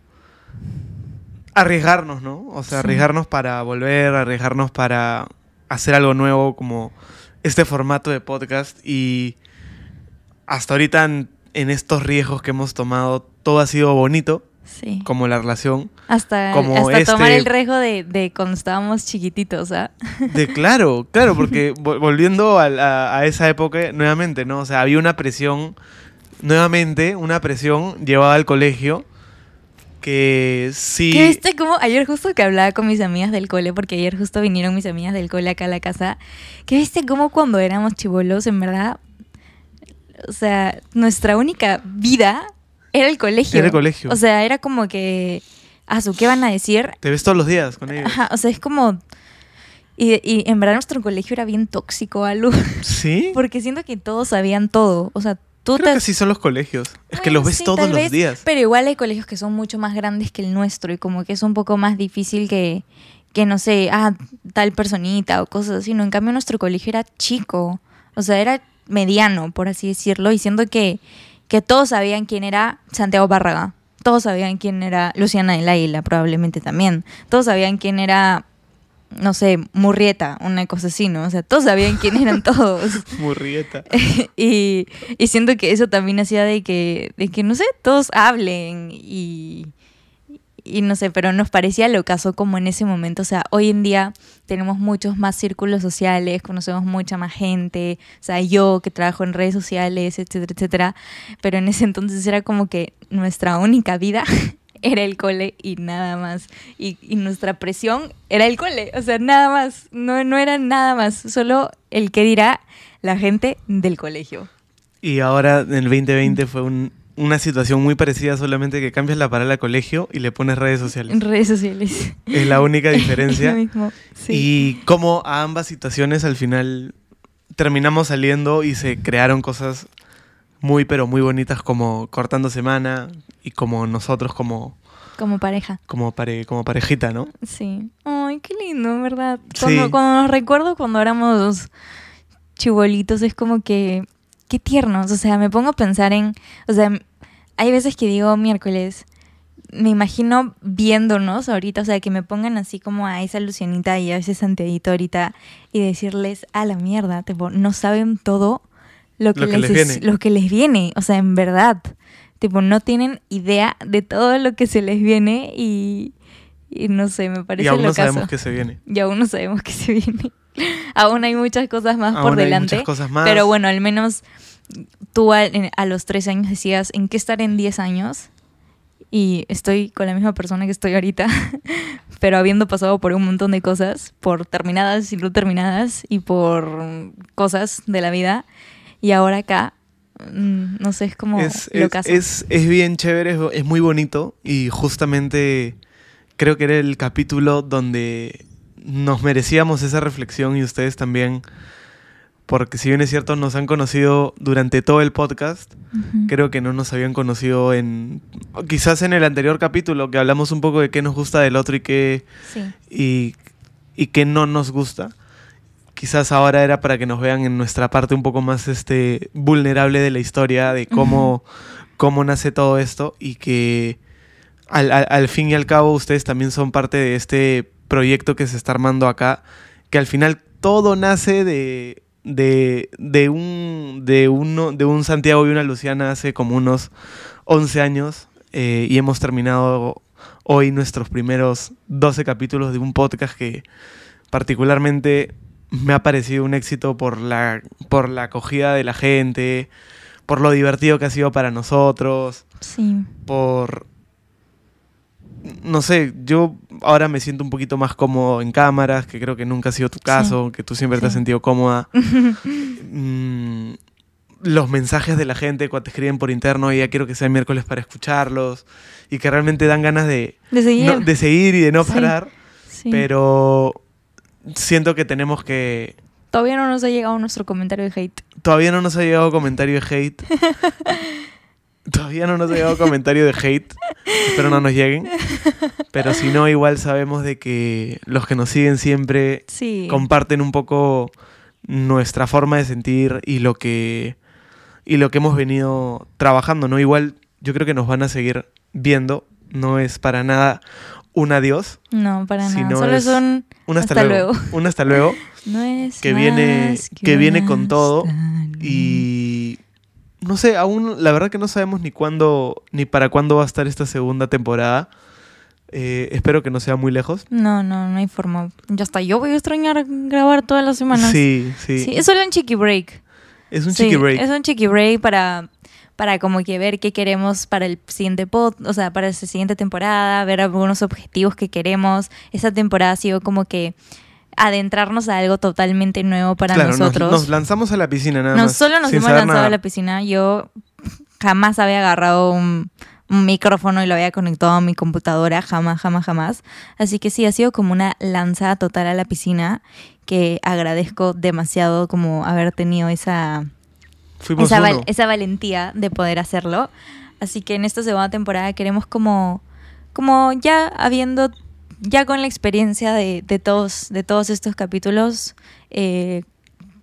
arriesgarnos, ¿no? O sea, arriesgarnos para volver, arriesgarnos para hacer algo nuevo como este formato de podcast y hasta ahorita en, en estos riesgos que hemos tomado todo ha sido bonito Sí. Como la relación. Hasta, hasta tomar este el riesgo de, de, cuando estábamos chiquititos, ¿ah? De claro, claro, porque volviendo a, a, esa época, nuevamente, ¿no? O sea, había una presión, nuevamente, una presión llevada al colegio que sí. ¿Qué viste como ayer justo que hablaba con mis amigas del cole, porque ayer justo vinieron mis amigas del cole acá a la casa, que viste como cuando éramos chivolos, en verdad, o sea, nuestra única vida era el colegio. Era el colegio. O sea, era como que. ¿A su qué van a decir? Te ves todos los días con ellos. Ajá, o sea, es como. Y, y en verdad nuestro colegio era bien tóxico, algo. ¿Sí? Porque siento que todos sabían todo. O sea, tú Creo que así son los colegios. Es que los ves todos los días. Pero igual hay colegios que son mucho más grandes que el nuestro y como que es un poco más difícil que, que no sé, ah, tal personita o cosas así. No, en cambio nuestro colegio era chico. O sea, era mediano, por así decirlo. Y siento que que todos sabían quién era Santiago Barraga, todos sabían quién era Luciana del Águila, probablemente también, todos sabían quién era, no sé, Murrieta, una cosa así, ¿no? O sea, todos sabían quién eran todos. Murrieta. y, y siento que eso también hacía de que, de que, no sé, todos hablen y y no sé, pero nos parecía lo caso como en ese momento. O sea, hoy en día tenemos muchos más círculos sociales, conocemos mucha más gente. O sea, yo que trabajo en redes sociales, etcétera, etcétera. Pero en ese entonces era como que nuestra única vida era el cole y nada más. Y, nuestra presión era el cole. O sea, nada más. No, no era nada más. Solo el que dirá la gente del colegio. Y ahora en el 2020 fue un una situación muy parecida, solamente que cambias la palabra colegio y le pones redes sociales. Redes sociales. Es la única diferencia. lo mismo. Y cómo a ambas situaciones al final terminamos saliendo y se crearon cosas muy, pero muy bonitas como Cortando Semana y como nosotros como, Como pareja. como, pare, como parejita, ¿no? Sí. Ay, qué lindo, ¿verdad? Sí. Cuando, cuando nos recuerdo cuando éramos chibolitos, es como que. Qué tiernos. O sea, me pongo a pensar en. O sea, hay veces que digo miércoles. Me imagino viéndonos ahorita, o sea, que me pongan así como a esa Lucianita y a ese Santiaguito ahorita y decirles a la mierda, tipo, no saben todo lo que, Lo que les, les es- viene. lo que les viene, o sea, en verdad. Tipo, no tienen idea de todo lo que se les viene y, y no sé, me parece y aún no locazo. sabemos que se viene. Y aún no sabemos que se viene. aún hay muchas cosas más por Aún hay delante. muchas cosas más. Pero bueno, al menos tú a, a los 13 años decías, ¿en qué estar en 10 años? Y estoy con la misma persona que estoy ahorita, pero habiendo pasado por un montón de cosas, por terminadas y no terminadas, y por cosas de la vida. Y ahora acá, mm, no sé, es como es, es, locazo. es, es bien chévere, es, es muy bonito y justamente creo que era el capítulo donde nos merecíamos esa reflexión y ustedes también, porque si bien es cierto nos han conocido durante todo el podcast, creo que no nos habían conocido en quizás en el anterior capítulo que hablamos un poco de qué nos gusta del otro y qué Sí. y, y qué no nos gusta. Quizás ahora era para que nos vean en nuestra parte un poco más este, vulnerable de la historia, de cómo, cómo nace todo esto y que al, al- al fin y al cabo ustedes también son parte de este proyecto que se está armando acá, que al final todo nace de, de, de un, de, uno, de un Santiago y una Luciana hace como unos 11 años eh, y hemos terminado hoy nuestros primeros 12 capítulos de un podcast que particularmente me ha parecido un éxito por la, por la acogida de la gente, por lo divertido que ha sido para nosotros, Sí. por... No sé, yo ahora me siento un poquito más cómodo en cámaras, que creo que nunca ha sido tu caso, que tú siempre te has sentido cómoda. Mm, los mensajes de la gente cuando te escriben por interno, y ya quiero que sea miércoles para escucharlos, y que realmente dan ganas de, De seguir. no- de seguir y de no Sí. parar, pero siento que tenemos que... Todavía no nos ha llegado nuestro comentario de hate. Todavía no nos ha llegado comentario de hate. Todavía no nos ha llegado comentario de hate. Espero no nos lleguen. Pero si no, igual sabemos de que los que nos siguen siempre Sí. comparten un poco nuestra forma de sentir y lo que y lo que hemos venido trabajando, ¿no? Igual yo creo que nos van a seguir viendo, no es para nada un adiós, No, para nada. Solo es un un hasta, Hasta luego. luego. Un hasta luego No es que viene- que viene con todo y no sé, aún la verdad que no sabemos ni cuándo ni para cuándo va a estar esta segunda temporada. Eh, espero que no sea muy lejos. No, no, no hay forma. Ya hasta yo voy a extrañar grabar todas las semanas. Sí, sí. Sí, es solo un chiqui break. Es un Sí, chiqui break. Es un chiqui break para, para como que ver qué queremos para el siguiente pod, o sea, para esta siguiente temporada, ver algunos objetivos que queremos. Esta temporada ha sido como que adentrarnos a algo totalmente nuevo para claro, nos- nosotros. Nos, lanzamos a la piscina nada No más. solo nos hemos lanzado nada. a la piscina. Yo jamás había agarrado un, un micrófono y lo había conectado a mi computadora. Jamás, jamás, jamás. Así que sí, ha sido como una lanza total a la piscina que agradezco demasiado como haber tenido esa, esa, val- esa valentía de poder hacerlo. Así que en esta segunda temporada queremos como, como ya habiendo, ya con la experiencia de, de todos, de todos estos capítulos, eh,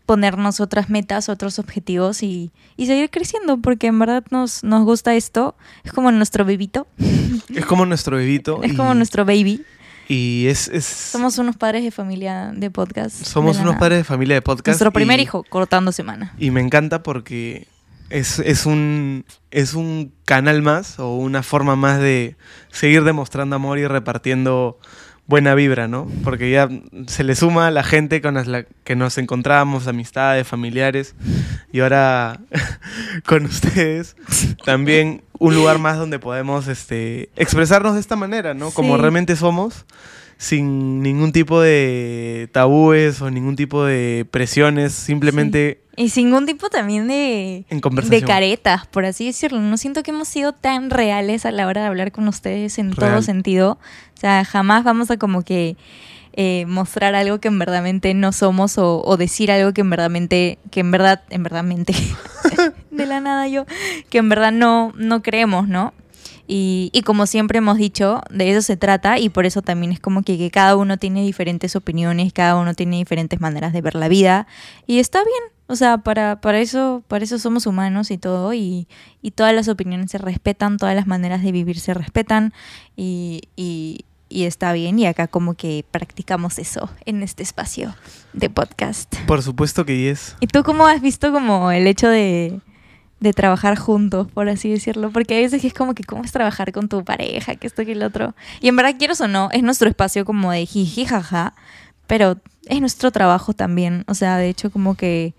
ponernos otras metas, otros objetivos y, y seguir creciendo, porque en verdad nos, nos gusta esto. Es como nuestro bebito, Es como nuestro bebito. es como nuestro baby. Y es... es- Somos unos padres de familia de podcast. somos de unos nada. padres de familia de podcast. Nuestro primer y- hijo, cortando semana. Y me encanta porque es, es, un, es un canal más o una forma más de seguir demostrando amor y repartiendo buena vibra, ¿no? Porque ya se le suma la gente con las la que nos encontramos, amistades, familiares, y ahora con ustedes también un lugar más donde podemos este, expresarnos de esta manera, ¿no? Como realmente somos, sin ningún tipo de tabúes o ningún tipo de presiones, simplemente Y sin ningún tipo también de, de caretas, por así decirlo. No siento que hemos sido tan reales a la hora de hablar con ustedes en todo sentido. O sea, jamás vamos a como que eh, mostrar algo que en verdad no somos o, o decir algo que en verdad que en verdad, en verdad de la nada yo, que en verdad no, no creemos, ¿no? Y, y como siempre hemos dicho, de eso se trata y por eso también es como que, que cada uno tiene diferentes opiniones, cada uno tiene diferentes maneras de ver la vida y está bien. O sea, para, para, eso, para eso somos humanos y todo, y, y todas las opiniones se respetan, todas las maneras de vivir se respetan, y, y, y está bien, y acá como que practicamos eso en este espacio de podcast. Por supuesto que yes. ¿Y tú cómo has visto como el hecho de, de trabajar juntos, por así decirlo? Porque a veces es como que cómo es trabajar con tu pareja, que esto que el otro. Y en verdad, quieres o no, es nuestro espacio como de jiji, jaja, pero es nuestro trabajo también. O sea, de hecho como que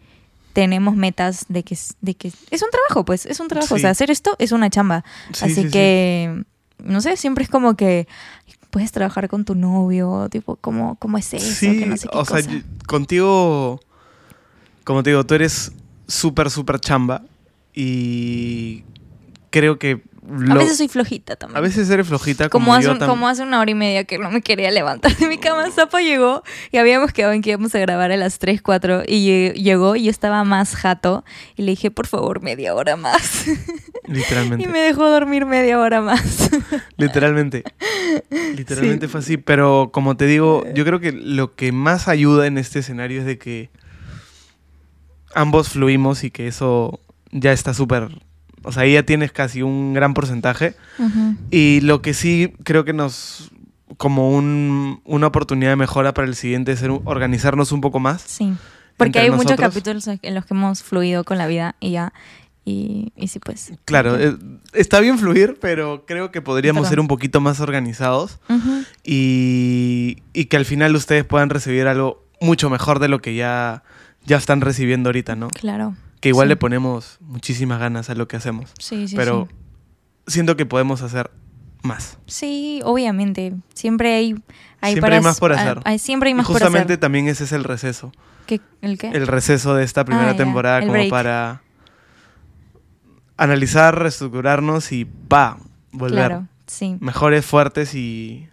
tenemos metas de que, de que es un trabajo, pues, es un trabajo. Sí. O sea, hacer esto es una chamba. Sí, Así sí, sí. que, no sé, siempre es como que puedes trabajar con tu novio, tipo, ¿cómo, cómo es eso? Que no sé qué o sea, cosa. contigo, como te digo, tú eres súper, súper chamba y creo que... a veces soy flojita también. a veces eres flojita como, como, hace, yo un- tam- como hace una hora y media que no me quería levantar de mi cama, Zapa llegó y habíamos quedado en que íbamos a grabar a las 3, 4 y lle- llegó y yo estaba más jato y le dije, por favor, media hora más. Literalmente. y me dejó dormir media hora más. Literalmente. Literalmente fue así. Pero como te digo, yo creo que lo que más ayuda en este escenario es de que ambos fluimos y que eso ya está súper... O sea, ahí ya tienes casi un gran porcentaje. Y lo que sí creo que nos... Como un- una oportunidad de mejora para el siguiente es ser organizarnos un poco más. Sí. Porque hay muchos capítulos en los que hemos fluido con la vida y ya. Y, y sí, pues. Claro, eh, está bien fluir, pero creo que podríamos Perdón. ser un poquito más organizados. Y, y que al final ustedes puedan recibir algo mucho mejor de lo que ya, ya están recibiendo ahorita, ¿no? Claro. Que igual Sí. le ponemos muchísimas ganas a lo que hacemos, Sí, sí, pero siento que podemos hacer más. Sí, obviamente. Siempre hay, hay Siempre para hay más por hacer. hay- siempre hay más por justamente hacer. también ese es el receso, ¿Qué- ¿El qué? el receso de esta primera Ah, ya, temporada como break. para analizar, reestructurarnos y pa, volver. Claro, sí. Mejores, fuertes y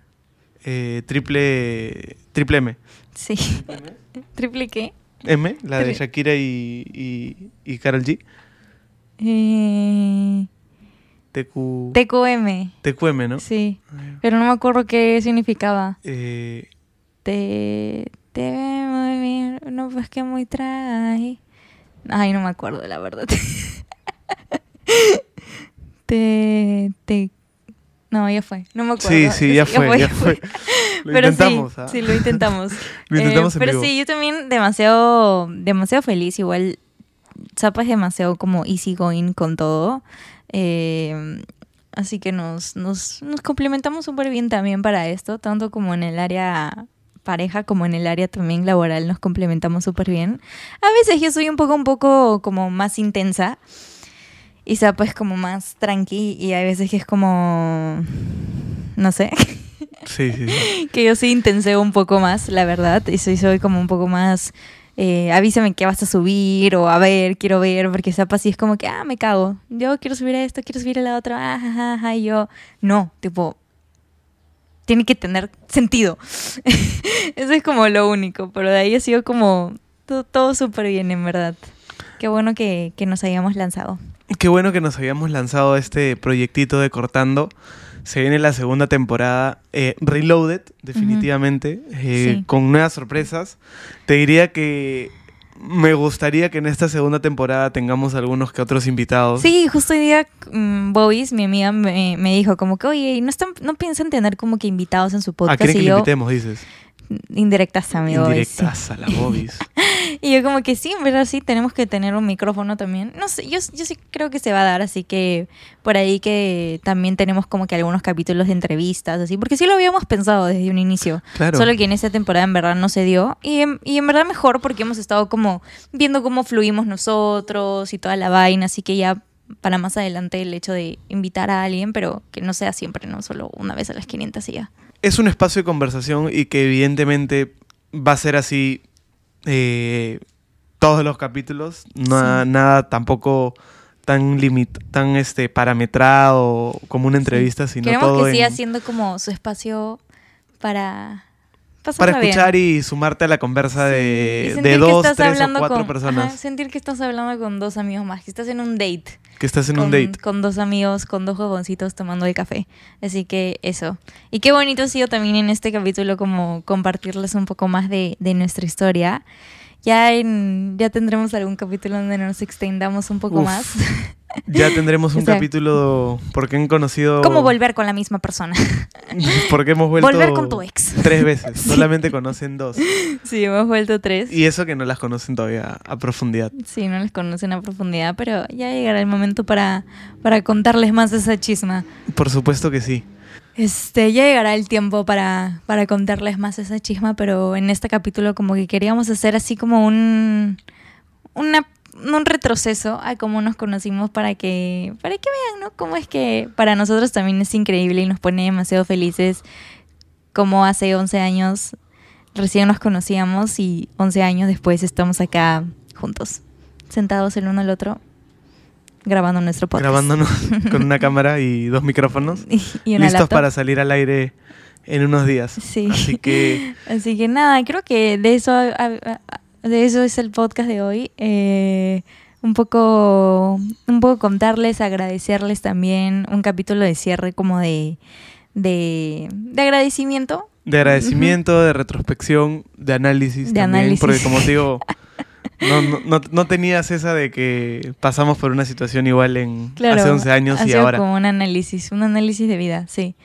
eh, triple, triple M. Sí. ¿Triple qué? M, la de Shakira y, y, y Karol G. Eh, TQ, TQM. TQM, ¿no? Sí. Pero no me acuerdo qué significaba. Eh, Te, te ve muy bien. No, pues que muy trae. Ay, no me acuerdo, la verdad. te, te. No, ya fue. No me acuerdo. sí, sí, ya fue, ya fue. Lo Pero intentamos, sí, ¿ah? sí, lo intentamos. Lo intentamos Eh, en Pero vivo. sí, yo también demasiado, demasiado feliz. Igual, Zapa es demasiado como easy going con todo. Eh, así que nos, nos, nos complementamos súper bien también para esto, tanto como en el área pareja como en el área también laboral nos complementamos súper bien. A veces yo soy un poco, un poco como más intensa y Zapa es como más tranqui y hay veces que es como, no sé. Sí, sí, sí. que yo sí intenseo un poco más, la verdad, y soy, soy como un poco más, eh, avísame qué vas a subir, o a ver, quiero ver, porque Zapa sí es como que, ah, me cago, yo quiero subir a esto, quiero subir a la otra, ah, ja, ja, ja, y yo, no, tipo, tiene que tener sentido. Eso es como lo único, pero de ahí ha sido como todo, todo súper bien, en verdad. Qué bueno que, que nos hayamos lanzado. Qué bueno que nos habíamos lanzado este proyectito de Cortando. Se viene la segunda temporada, eh, Reloaded, definitivamente, eh, Sí. con nuevas sorpresas. Te diría que me gustaría que en esta segunda temporada tengamos algunos que otros invitados. Sí, justo hoy día mm, Bobis, mi amiga, me, me dijo como que, oye, ¿no, están, ¿no piensan tener como que invitados en su ¿A podcast? quieren que y le yo, invitemos, dices? indirectas a mi Bobis, sí. Indirectas a la bobis. Y yo como que sí, en verdad sí, tenemos que tener un micrófono también. No sé, yo, yo sí creo que se va a dar, así que por ahí que también tenemos como que algunos capítulos de entrevistas, así, porque sí lo habíamos pensado desde un inicio. Claro. Solo que en esta temporada en verdad no se dio. Y en, y en verdad mejor porque hemos estado como viendo cómo fluimos nosotros y toda la vaina. Así que ya para más adelante el hecho de invitar a alguien, pero que no sea siempre, no solo una vez a las 500 y ya. es un espacio de conversación y que evidentemente va a ser así eh, todos los capítulos. No, Sí. Nada tampoco tan limit, tan este parametrado como una entrevista, sino Queremos todo que siga en- siendo como su espacio para, pasarla Para bien. escuchar y sumarte a la conversa de, de dos, tres o cuatro con- personas. ajá, sentir que estás hablando con dos amigos más, que estás en un date. que estás en con, un date. Con dos amigos, con dos jovencitos tomando el café. Así que eso. Y qué bonito ha sido también en este capítulo como compartirles un poco más de, de nuestra historia. Ya, en, ya tendremos algún capítulo donde nos extendamos un poco Uf. más. Ya tendremos un O sea, capítulo porque han conocido. Cómo volver con la misma persona. Porque hemos vuelto. Volver con tu ex. Tres veces. Solamente conocen dos. Sí, hemos vuelto tres. Y eso que no las conocen todavía a profundidad. Sí, no les conocen a profundidad, pero ya llegará el momento para, para contarles más de esa chisma. Por supuesto que sí. Este, ya llegará el tiempo para, para contarles más esa chisma, pero en este capítulo como que queríamos hacer así como un, una, un retroceso a cómo nos conocimos para que, para que vean, ¿no? Cómo es que para nosotros también es increíble y nos pone demasiado felices como hace 11 años recién nos conocíamos y 11 años después estamos acá juntos, sentados el uno al otro, grabando nuestro podcast. Grabándonos con una cámara y dos micrófonos. y, y una listos laptop. para salir al aire en unos días. Sí. Así que Así que nada, creo que de eso, de eso es el podcast de hoy. Eh, un poco, un poco contarles, agradecerles también un capítulo de cierre como de, de, de agradecimiento. de agradecimiento, de retrospección, de análisis De también. análisis. Porque como te digo, no, no, no, no tenías esa de que pasamos por una situación igual en Claro, hace 11 años ha y ahora. como un análisis, un análisis de vida, sí.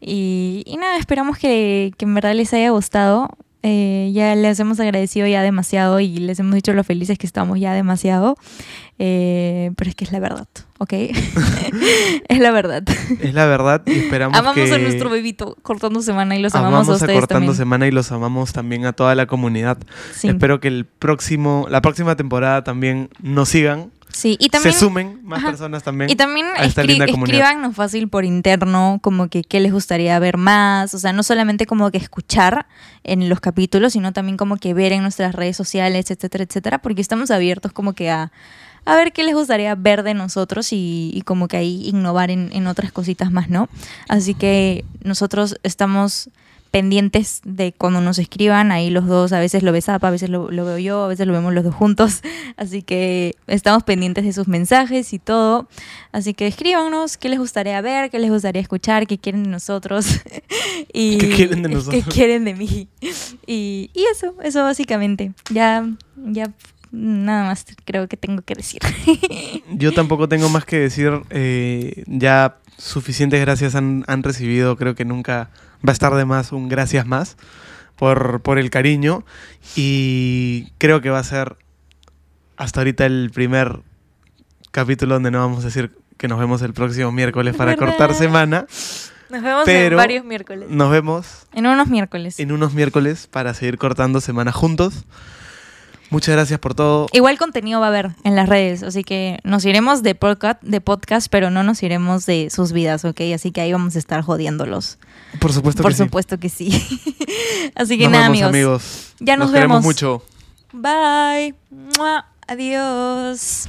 Y, y nada, esperamos que, que en verdad les haya gustado. Eh, ya les hemos agradecido ya demasiado y les hemos dicho lo felices que estamos ya demasiado. Eh, pero es que es la verdad, ¿ok? es la verdad. Es la verdad y esperamos Amamos que a nuestro bebito cortando semana y los amamos, amamos a a ustedes Cortando también. Semana y los amamos también a toda la comunidad. Sí. Espero que el próximo, la próxima temporada también nos sigan, Sí, y también, se sumen más Ajá. personas también. y también a esta linda escríbanos fácil por interno, como que qué les gustaría ver más, o sea, no solamente como que escuchar en los capítulos, sino también como que ver en nuestras redes sociales, etcétera, etcétera, porque estamos abiertos como que a, a ver qué les gustaría ver de nosotros y, y como que ahí innovar en, en otras cositas más, ¿no? Así que nosotros estamos pendientes de cuando nos escriban, ahí los dos, a veces lo ves Zapa, a veces lo, lo veo yo, a veces lo vemos los dos juntos, así que estamos pendientes de sus mensajes y todo, así que escríbanos qué les gustaría ver, qué les gustaría escuchar, qué quieren de nosotros y ¿Qué quieren de nosotros? qué quieren de mí y, y eso, eso básicamente, ya, ya nada más creo que tengo que decir. Yo tampoco tengo más que decir. eh, ya suficientes gracias han, han recibido. Creo que nunca va a estar de más un gracias más por, por el cariño. Y creo que va a ser hasta ahorita el primer capítulo donde no vamos a decir que nos vemos el próximo miércoles para ¿Verdad? cortar semana. Nos vemos Pero en varios miércoles. Nos vemos En unos miércoles. en unos miércoles para seguir cortando semana juntos. Muchas gracias por todo. Igual contenido va a haber en las redes, así que nos iremos de podcast, de podcast, pero no nos iremos de sus vidas, ¿ok? Así que ahí vamos a estar jodiéndolos. Por supuesto Por que sí. supuesto que sí. así que Nos nada, vemos, amigos. amigos. Ya nos queremos vemos. mucho. Bye. Adiós.